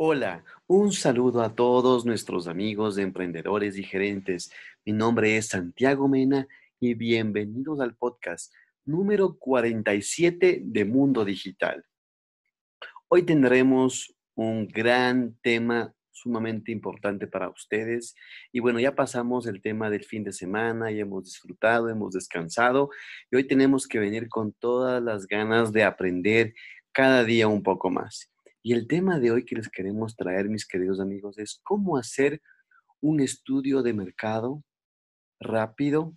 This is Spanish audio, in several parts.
Hola, un saludo a todos nuestros amigos de emprendedores y gerentes. Mi nombre es Santiago Mena y bienvenidos al podcast número 47 de Mundo Digital. Hoy tendremos un gran tema sumamente importante para ustedes. Y bueno, ya pasamos el tema del fin de semana, y hemos disfrutado, hemos descansado y hoy tenemos que venir con todas las ganas de aprender cada día un poco más. Y el tema de hoy que les queremos traer, mis queridos amigos, es cómo hacer un estudio de mercado rápido,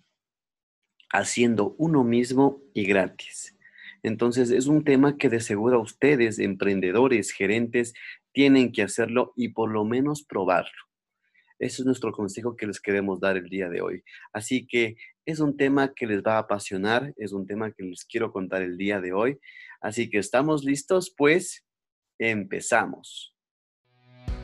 haciendo uno mismo y gratis. Entonces, es un tema que de seguro ustedes, emprendedores, gerentes, tienen que hacerlo y por lo menos probarlo. Ese es nuestro consejo que les queremos dar el día de hoy. Así que es un tema que les va a apasionar, es un tema que les quiero contar el día de hoy. Así que estamos listos, pues Empezamos.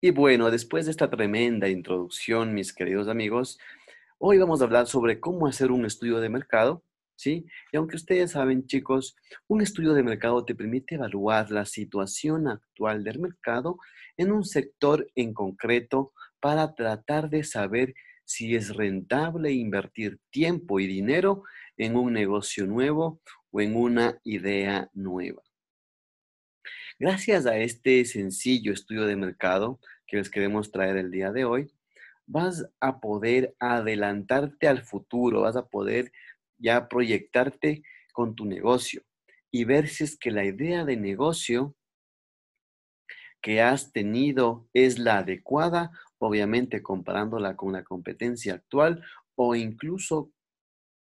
Y bueno, después de esta tremenda introducción, mis queridos amigos, hoy vamos a hablar sobre cómo hacer un estudio de mercado, ¿sí? Y aunque ustedes saben, chicos, un estudio de mercado te permite evaluar la situación actual del mercado en un sector en concreto para tratar de saber si es rentable invertir tiempo y dinero en un negocio nuevo o en una idea nueva. Gracias a este sencillo estudio de mercado que les queremos traer el día de hoy, vas a poder adelantarte al futuro, vas a poder ya proyectarte con tu negocio y ver si es que la idea de negocio que has tenido es la adecuada, obviamente comparándola con la competencia actual o incluso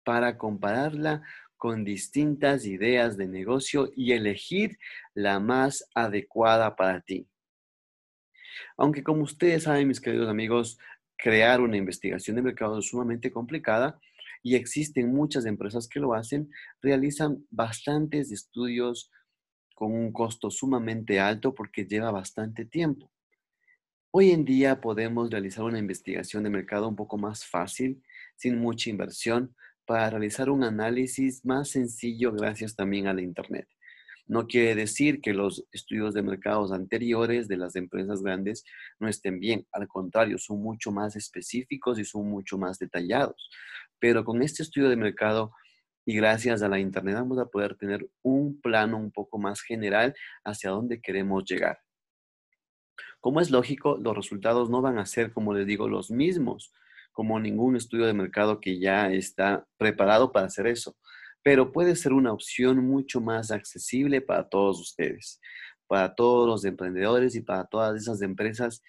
para compararla con distintas ideas de negocio y elegir la más adecuada para ti. Aunque como ustedes saben, mis queridos amigos, crear una investigación de mercado es sumamente complicada y existen muchas empresas que lo hacen, realizan bastantes estudios con un costo sumamente alto porque lleva bastante tiempo. Hoy en día podemos realizar una investigación de mercado un poco más fácil, sin mucha inversión, para realizar un análisis más sencillo gracias también a la Internet. No quiere decir que los estudios de mercados anteriores de las empresas grandes no estén bien, al contrario, son mucho más específicos y son mucho más detallados. Pero con este estudio de mercado y gracias a la Internet vamos a poder tener un plano un poco más general hacia dónde queremos llegar. Como es lógico, los resultados no van a ser, como les digo, los mismos como ningún estudio de mercado que ya está preparado para hacer eso, pero puede ser una opción mucho más accesible para todos ustedes, para todos los emprendedores y para todas esas empresas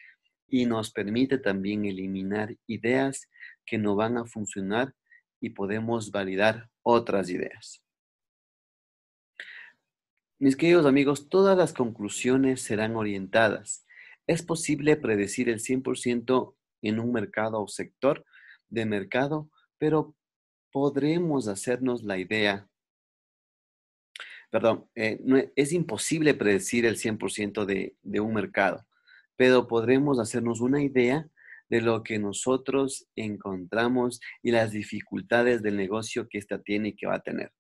y nos permite también eliminar ideas que no van a funcionar y podemos validar otras ideas. Mis queridos amigos, todas las conclusiones serán orientadas. Es posible predecir el 100% en un mercado o sector de mercado, pero podremos hacernos la idea. Perdón, eh, no, es imposible predecir el 100% de, de un mercado, pero podremos hacernos una idea de lo que nosotros encontramos y las dificultades del negocio que ésta tiene y que va a tener.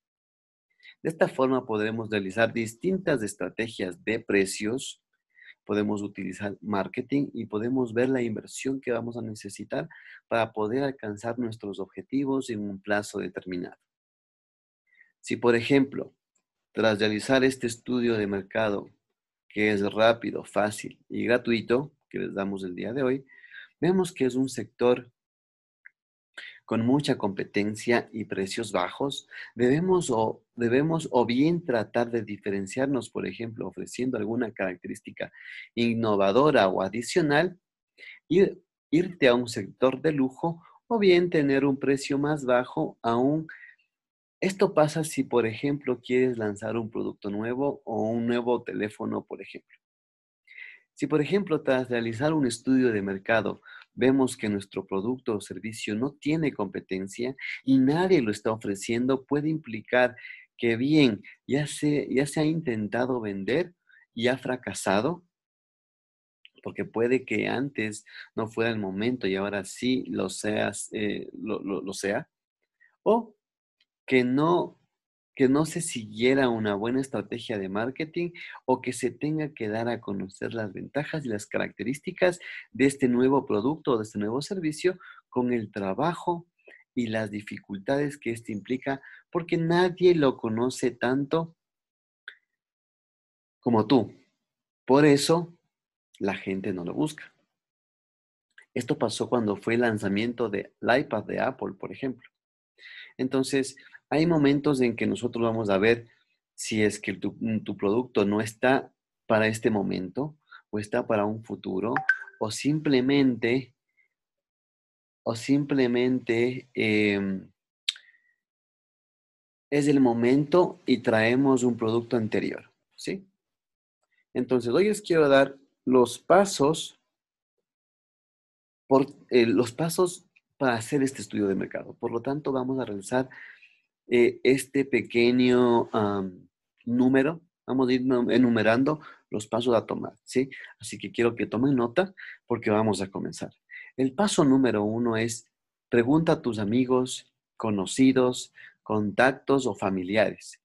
De esta forma podremos realizar distintas estrategias de precios, podemos utilizar marketing y podemos ver la inversión que vamos a necesitar para poder alcanzar nuestros objetivos en un plazo determinado. Si, por ejemplo, tras realizar este estudio de mercado, que es rápido, fácil y gratuito, que les damos el día de hoy, vemos que es un sector con mucha competencia y precios bajos, debemos o, debemos o bien tratar de diferenciarnos, por ejemplo, ofreciendo alguna característica innovadora o adicional, y irte a un sector de lujo o bien tener un precio más bajo aún Esto pasa si, por ejemplo, quieres lanzar un producto nuevo o un nuevo teléfono, por ejemplo. Si, por ejemplo, tras realizar un estudio de mercado, vemos que nuestro producto o servicio no tiene competencia y nadie lo está ofreciendo, puede implicar que bien, ya se, ya se ha intentado vender y ha fracasado, porque puede que antes no fuera el momento y ahora sí lo, seas, eh, lo, sea, o que no, que no se siguiera una buena estrategia de marketing o que se tenga que dar a conocer las ventajas y las características de este nuevo producto o de este nuevo servicio con el trabajo y las dificultades que esto implica, porque nadie lo conoce tanto como tú. Por eso la gente no lo busca. Esto pasó cuando fue el lanzamiento del iPad de Apple, por ejemplo. Entonces, hay momentos en que nosotros vamos a ver si es que tu, tu producto no está para este momento o está para un futuro o simplemente o simplemente em, es el momento y traemos un producto anterior, ¿sí? Entonces, hoy les quiero dar los pasos, por, eh, los pasos para hacer este estudio de mercado. Por lo tanto, vamos a realizar eh, este pequeño número. Vamos a ir enumerando los pasos a tomar, ¿sí? Así que quiero que tomen nota porque vamos a comenzar. El paso número uno es pregunta a tus amigos, conocidos, contactos o familiares.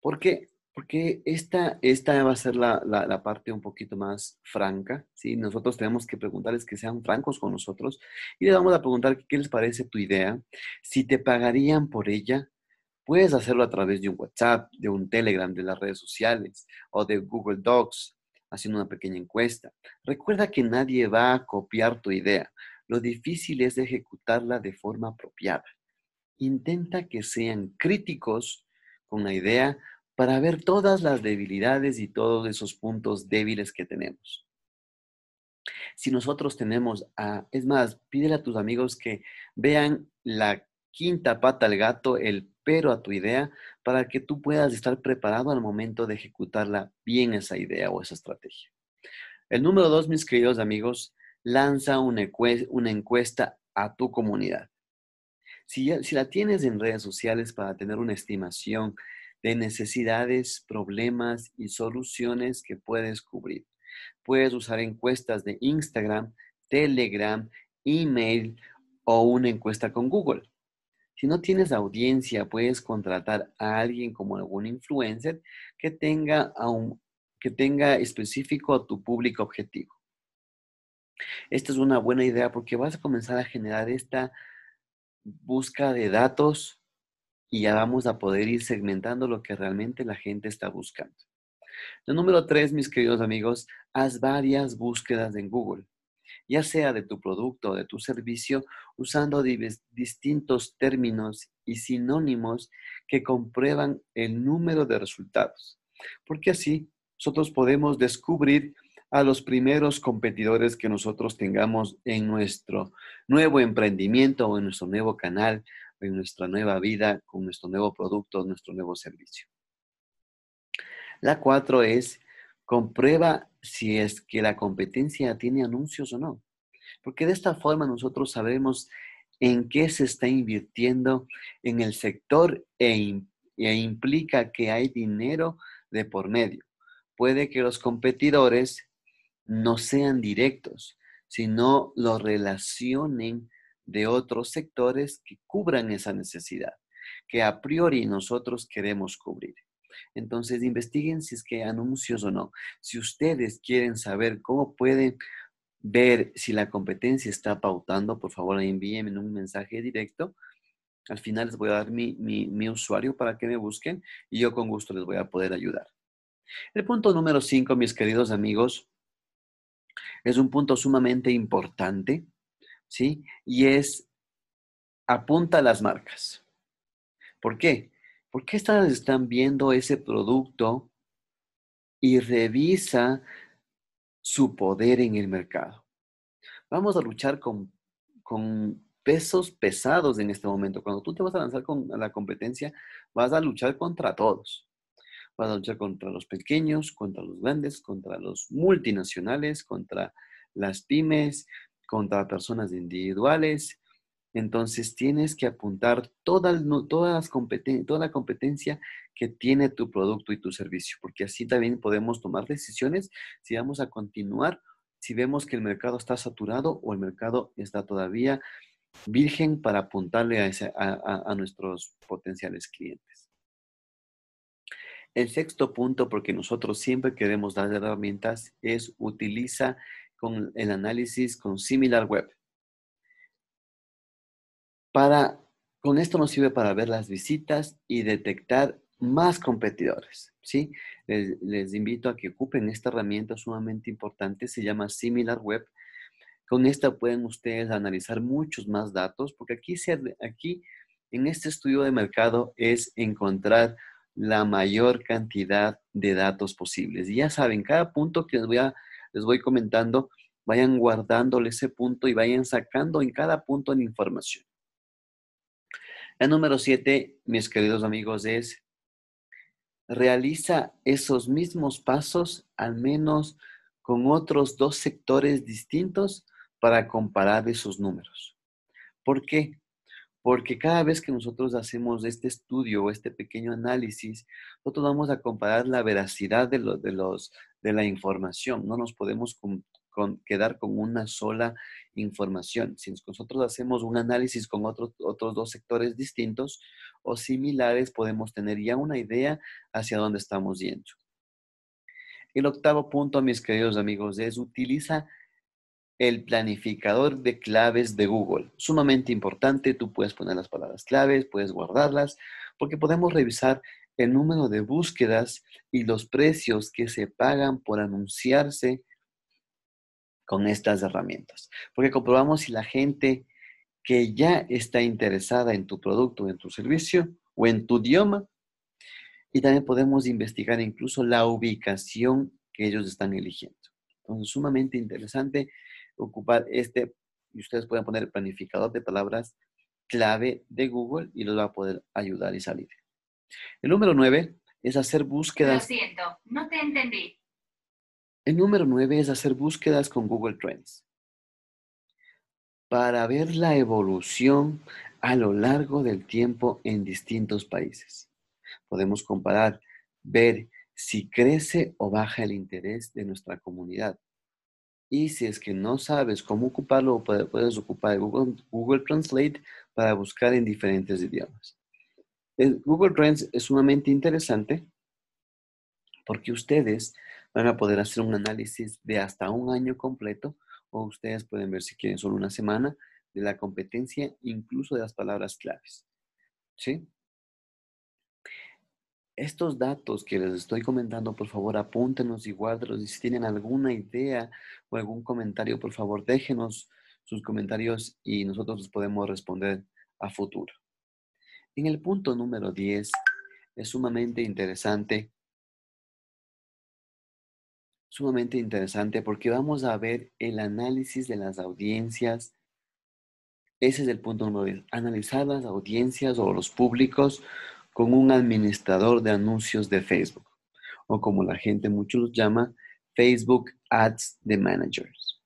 ¿Por qué? Porque esta, esta va a ser la, la, parte un poquito más franca, ¿sí? Nosotros tenemos que preguntarles que sean francos con nosotros y les vamos a preguntar qué les parece tu idea, si te pagarían por ella. Puedes hacerlo a través de un WhatsApp, de un Telegram, de las redes sociales o de Google Docs, haciendo una pequeña encuesta. Recuerda que nadie va a copiar tu idea. Lo difícil es ejecutarla de forma apropiada. Intenta que sean críticos con la idea para ver todas las debilidades y todos esos puntos débiles que tenemos. Si nosotros tenemos, a, es más, pídele a tus amigos que vean la quinta pata al gato, el pero a tu idea, para que tú puedas estar preparado al momento de ejecutarla bien esa idea o esa estrategia. El número dos, mis queridos amigos, lanza una, encuesta a tu comunidad. Si, si la tienes en redes sociales para tener una estimación de necesidades, problemas y soluciones que puedes cubrir. Puedes usar encuestas de Instagram, Telegram, email o una encuesta con Google. Si no tienes audiencia, puedes contratar a alguien como algún influencer que tenga, que tenga específico a tu público objetivo. Esta es una buena idea porque vas a comenzar a generar esta búsqueda de datos y ya vamos a poder ir segmentando lo que realmente la gente está buscando. El número tres, mis queridos amigos, haz varias búsquedas en Google, ya sea de tu producto o de tu servicio, usando distintos términos y sinónimos que comprueban el número de resultados, porque así nosotros podemos descubrir a los primeros competidores que nosotros tengamos en nuestro nuevo emprendimiento o en nuestro nuevo canal en nuestra nueva vida, con nuestro nuevo producto, nuestro nuevo servicio. La cuatro es, comprueba si es que la competencia tiene anuncios o no. Porque de esta forma nosotros sabemos en qué se está invirtiendo en el sector e, e implica que hay dinero de por medio. Puede que los competidores no sean directos, sino lo relacionen de otros sectores que cubran esa necesidad, que a priori nosotros queremos cubrir. Entonces, investiguen si es que anuncios o no. Si ustedes quieren saber cómo pueden ver si la competencia está pautando, por favor envíenme un mensaje directo. Al final les voy a dar mi, mi usuario para que me busquen y yo con gusto les voy a poder ayudar. El punto número cinco, mis queridos amigos, es un punto sumamente importante ¿sí? Y es apunta a las marcas. ¿Por qué? Porque estas están viendo ese producto y revisa su poder en el mercado. Vamos a luchar con, con pesos pesados en este momento. Cuando tú te vas a lanzar con la competencia, vas a luchar contra todos. Vas a luchar contra los pequeños, contra los grandes, contra los multinacionales, contra las pymes, contra personas individuales. Entonces tienes que apuntar toda, todas las toda la competencia que tiene tu producto y tu servicio, porque así también podemos tomar decisiones si vamos a continuar, si vemos que el mercado está saturado o el mercado está todavía virgen para apuntarle a, a nuestros potenciales clientes. El sexto punto, porque nosotros siempre queremos dar herramientas, es utiliza con el análisis con Similar Web. Para, con esto nos sirve para ver las visitas y detectar más competidores. ¿sí? Les, invito a que ocupen esta herramienta sumamente importante, se llama Similar Web. Con esta pueden ustedes analizar muchos más datos, porque aquí, aquí en este estudio de mercado es encontrar la mayor cantidad de datos posibles. Y ya saben, cada punto que les voy, a, les voy comentando, vayan guardándole ese punto y vayan sacando en cada punto la información. La número siete, mis queridos amigos, es realiza esos mismos pasos al menos con otros dos sectores distintos para comparar esos números. ¿Por qué? Porque cada vez que nosotros hacemos este estudio o este pequeño análisis, nosotros vamos a comparar la veracidad de, de, los, de la información. No nos podemos quedar con una sola información. Si nosotros hacemos un análisis con otros, otros dos sectores distintos o similares, podemos tener ya una idea hacia dónde estamos yendo. El octavo punto, mis queridos amigos, es utiliza el planificador de claves de Google. Sumamente importante, tú puedes poner las palabras claves, puedes guardarlas, porque podemos revisar el número de búsquedas y los precios que se pagan por anunciarse con estas herramientas. Porque comprobamos si la gente que ya está interesada en tu producto, en tu servicio o en tu idioma, y también podemos investigar incluso la ubicación que ellos están eligiendo. Entonces, sumamente interesante ocupar este, y ustedes pueden poner el planificador de palabras clave de Google y los va a poder ayudar y salir. El número nueve es hacer búsquedas. Lo siento, no te entendí. El número nueve es hacer búsquedas con Google Trends para ver la evolución a lo largo del tiempo en distintos países. Podemos comparar, ver si crece o baja el interés de nuestra comunidad. Y si es que no sabes cómo ocuparlo, puedes ocupar Google, Google Translate para buscar en diferentes idiomas. Google Trends es sumamente interesante porque ustedes van a poder hacer un análisis de hasta un año completo o ustedes pueden ver si quieren solo una semana de la competencia, incluso de las palabras claves. ¿Sí? Estos datos que les estoy comentando, por favor, apúntenos y guárdelos. Y si tienen alguna idea o algún comentario, por favor, déjenos sus comentarios y nosotros los podemos responder a futuro. En el punto número 10, es sumamente interesante sumamente interesante porque vamos a ver el análisis de las audiencias. Ese es el punto número 10. Analizar las audiencias o los públicos con un administrador de anuncios de Facebook o como la gente mucho los llama, Facebook Ads de Managers.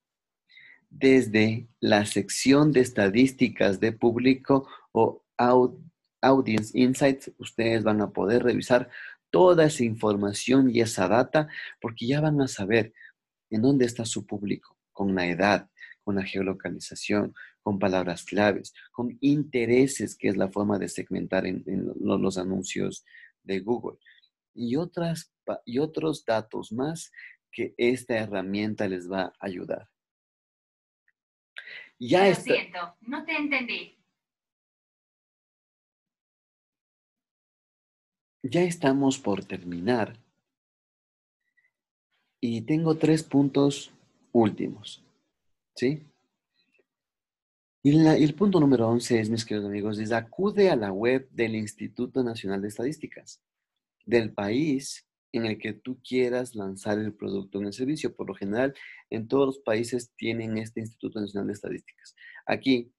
Desde la sección de estadísticas de público o Audience Insights, ustedes van a poder revisar toda esa información y esa data, porque ya van a saber en dónde está su público, con la edad, con la geolocalización, con palabras claves, con intereses, que es la forma de segmentar en, los, anuncios de Google, y, otras, y otros datos más que esta herramienta les va a ayudar. Ya Lo siento, no te entendí. Ya estamos por terminar y tengo tres puntos últimos. ¿Sí? Y, el punto número 11 es, mis queridos amigos, es acude a la web del Instituto Nacional de Estadísticas, del país en el que tú quieras lanzar el producto en el servicio. Por lo general, en todos los países tienen este Instituto Nacional de Estadísticas. Aquí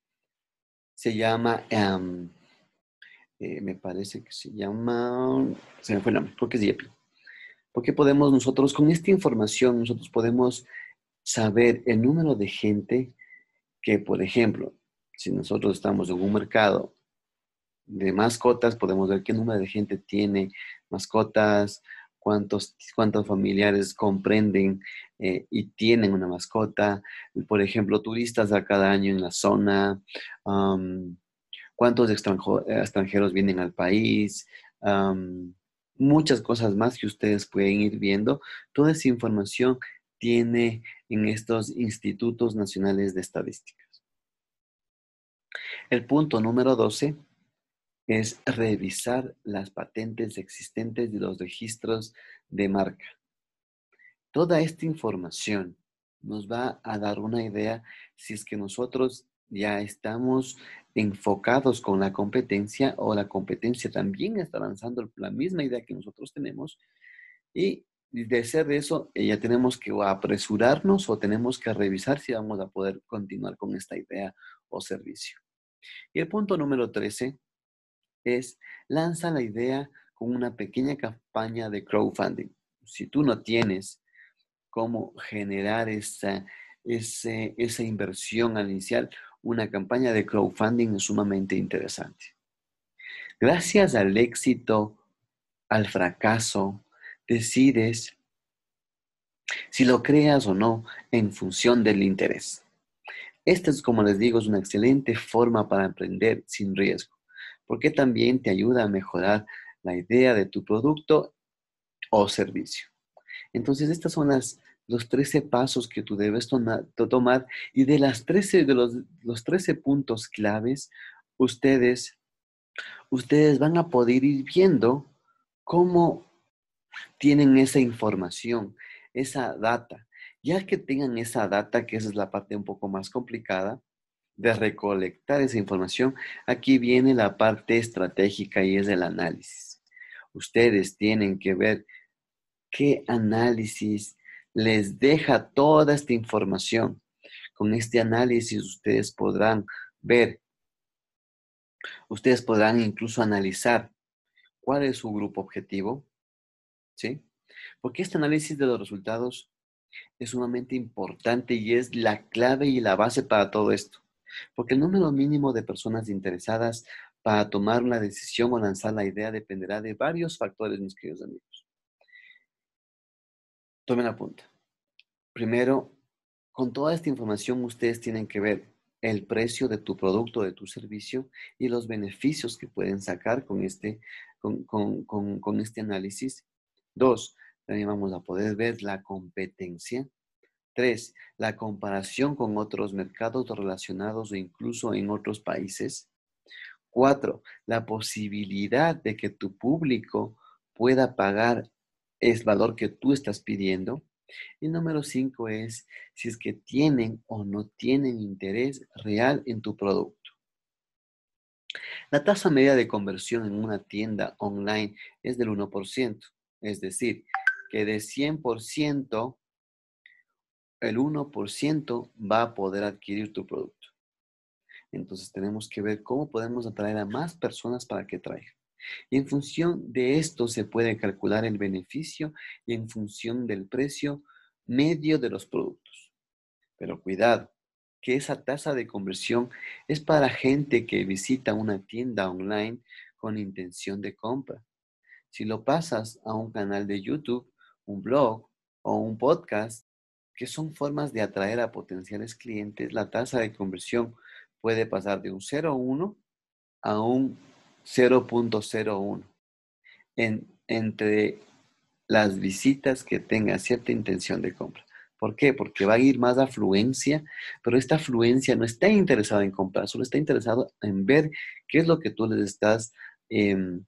se llama, eh, me parece que se llama, se me fue el nombre, creo es IEPI. Porque podemos nosotros, con esta información, nosotros podemos saber el número de gente que, por ejemplo, si nosotros estamos en un mercado de mascotas, podemos ver qué número de gente tiene mascotas, cuántos, cuántos familiares comprenden eh, y tienen una mascota, por ejemplo, turistas a cada año en la zona, cuántos extranjeros vienen al país, muchas cosas más que ustedes pueden ir viendo. Toda esa información tiene en estos institutos nacionales de estadísticas. El punto número 12 es revisar las patentes existentes de los registros de marca. Toda esta información nos va a dar una idea si es que nosotros ya estamos enfocados con la competencia o la competencia también está lanzando la misma idea que nosotros tenemos y de ser eso eh, ya tenemos que apresurarnos o tenemos que revisar si vamos a poder continuar con esta idea o servicio. Y el punto número 13 es lanza la idea con una pequeña campaña de crowdfunding. Si tú no tienes cómo generar esa, esa inversión inicial, una campaña de crowdfunding sumamente interesante. Gracias al éxito, al fracaso, decides si lo creas o no en función del interés. Esta es, como les digo, es una excelente forma para emprender sin riesgo, porque también te ayuda a mejorar la idea de tu producto o servicio. Entonces, estas son las, los 13 pasos que tú debes tomar y de, las 13, de los, los 13 puntos claves, ustedes, ustedes van a poder ir viendo cómo tienen esa información, esa data. Ya que tengan esa data, que esa es la parte un poco más complicada de recolectar esa información, aquí viene la parte estratégica y es el análisis. Ustedes tienen que ver qué análisis les deja toda esta información. Con este análisis ustedes podrán ver, ustedes podrán incluso analizar cuál es su grupo objetivo, ¿sí? Porque este análisis de los resultados es sumamente importante y es la clave y la base para todo esto. Porque el número mínimo de personas interesadas para tomar una decisión o lanzar la idea dependerá de varios factores, mis queridos amigos. Tomen la punta. Primero, con toda esta información ustedes tienen que ver el precio de tu producto, de tu servicio y los beneficios que pueden sacar con este, con, con este análisis. Dos, también vamos a poder ver la competencia. Tres, la comparación con otros mercados relacionados o incluso en otros países. Cuatro, la posibilidad de que tu público pueda pagar el valor que tú estás pidiendo. Y número cinco es si es que tienen o no tienen interés real en tu producto. La tasa media de conversión en una tienda online es del 1%, es decir, que de 100%, el 1% va a poder adquirir tu producto. Entonces tenemos que ver cómo podemos atraer a más personas para que traigan. Y en función de esto se puede calcular el beneficio y en función del precio medio de los productos. Pero cuidado, que esa tasa de conversión es para gente que visita una tienda online con intención de compra. Si lo pasas a un canal de YouTube, un blog o un podcast, que son formas de atraer a potenciales clientes, la tasa de conversión puede pasar de un 0,1 a un 0.01 en, entre las visitas que tengan cierta intención de compra. ¿Por qué? Porque va a ir más afluencia, pero esta afluencia no está interesada en comprar, solo está interesado en ver qué es lo que tú les estás em,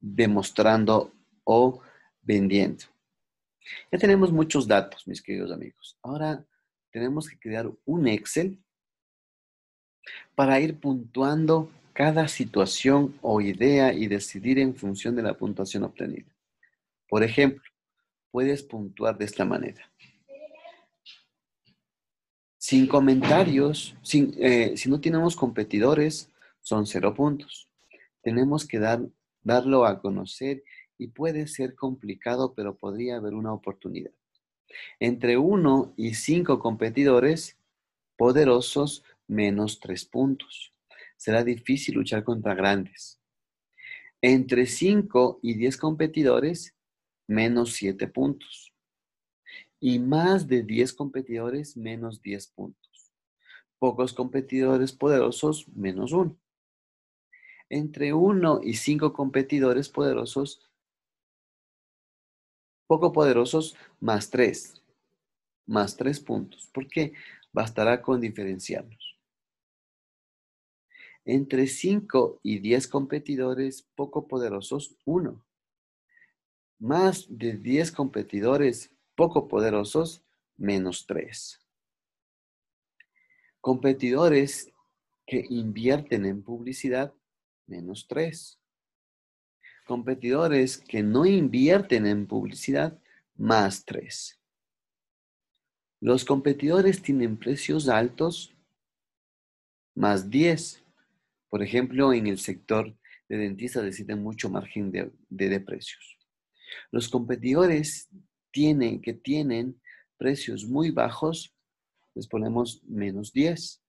demostrando o vendiendo. Ya tenemos muchos datos, mis queridos amigos. Ahora tenemos que crear un Excel para ir puntuando cada situación o idea y decidir en función de la puntuación obtenida. Por ejemplo, puedes puntuar de esta manera. Sin comentarios, sin, eh, si no tenemos competidores, son cero puntos. Tenemos que dar, darlo a conocer y puede ser complicado, pero podría haber una oportunidad. Entre uno y cinco competidores poderosos, menos tres puntos. Será difícil luchar contra grandes. Entre 5 y 10 competidores, menos 7 puntos. Y más de 10 competidores, menos 10 puntos. Pocos competidores poderosos, menos 1. Entre 1 y 5 competidores poderosos, poco poderosos, más 3. Más 3 puntos. ¿Por qué? Bastará con diferenciarnos. Entre 5 y 10 competidores poco poderosos, 1. Más de 10 competidores poco poderosos, menos 3. Competidores que invierten en publicidad, menos 3. Competidores que no invierten en publicidad, más 3. Los competidores tienen precios altos, más 10. Por ejemplo, en el sector de dentistas necesitan mucho margen de, de, precios. Los competidores tienen, que tienen precios muy bajos, les ponemos menos 10.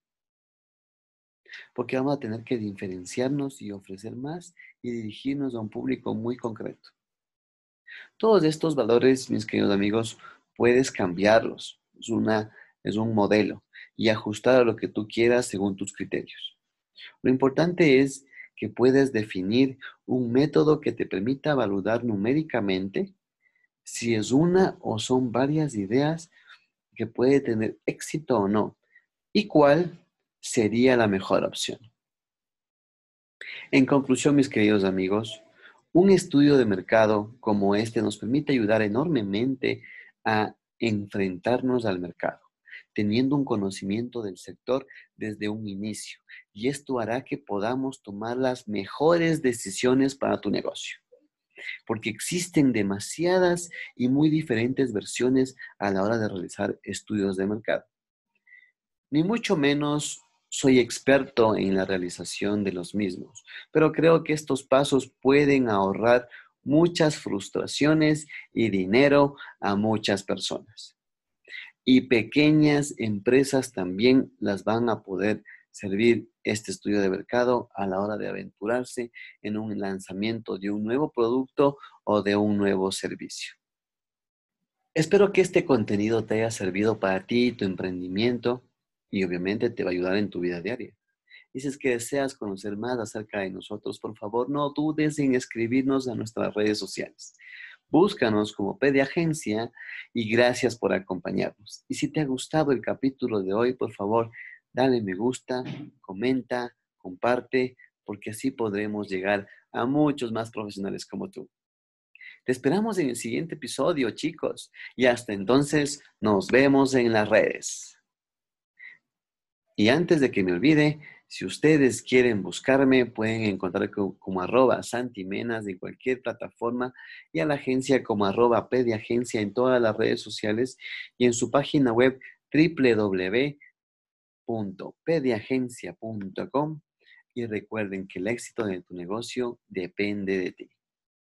Porque vamos a tener que diferenciarnos y ofrecer más y dirigirnos a un público muy concreto. Todos estos valores, mis queridos amigos, puedes cambiarlos. Es, una, es un modelo y ajustar a lo que tú quieras según tus criterios. Lo importante es que puedas definir un método que te permita evaluar numéricamente si es una o son varias ideas que puede tener éxito o no y cuál sería la mejor opción. En conclusión, mis queridos amigos, un estudio de mercado como este nos permite ayudar enormemente a enfrentarnos al mercado teniendo un conocimiento del sector desde un inicio. Y esto hará que podamos tomar las mejores decisiones para tu negocio. Porque existen demasiadas y muy diferentes versiones a la hora de realizar estudios de mercado. Ni mucho menos soy experto en la realización de los mismos, pero creo que estos pasos pueden ahorrar muchas frustraciones y dinero a muchas personas y pequeñas empresas también las van a poder servir este estudio de mercado a la hora de aventurarse en un lanzamiento de un nuevo producto o de un nuevo servicio. Espero que este contenido te haya servido para ti tu emprendimiento y obviamente te va a ayudar en tu vida diaria. Y que deseas conocer más acerca de nosotros, por favor no dudes en escribirnos a nuestras redes sociales. Búscanos como Agencia y gracias por acompañarnos. Y si te ha gustado el capítulo de hoy, por favor, dale me gusta, comenta, comparte, porque así podremos llegar a muchos más profesionales como tú. Te esperamos en el siguiente episodio, chicos. Y hasta entonces, nos vemos en las redes. Y antes de que me olvide, si ustedes quieren buscarme, pueden encontrar como, arroba santimenas en cualquier plataforma y a la agencia como arroba pediagencia en todas las redes sociales y en su página web www.pediagencia.com y recuerden que el éxito de tu negocio depende de ti.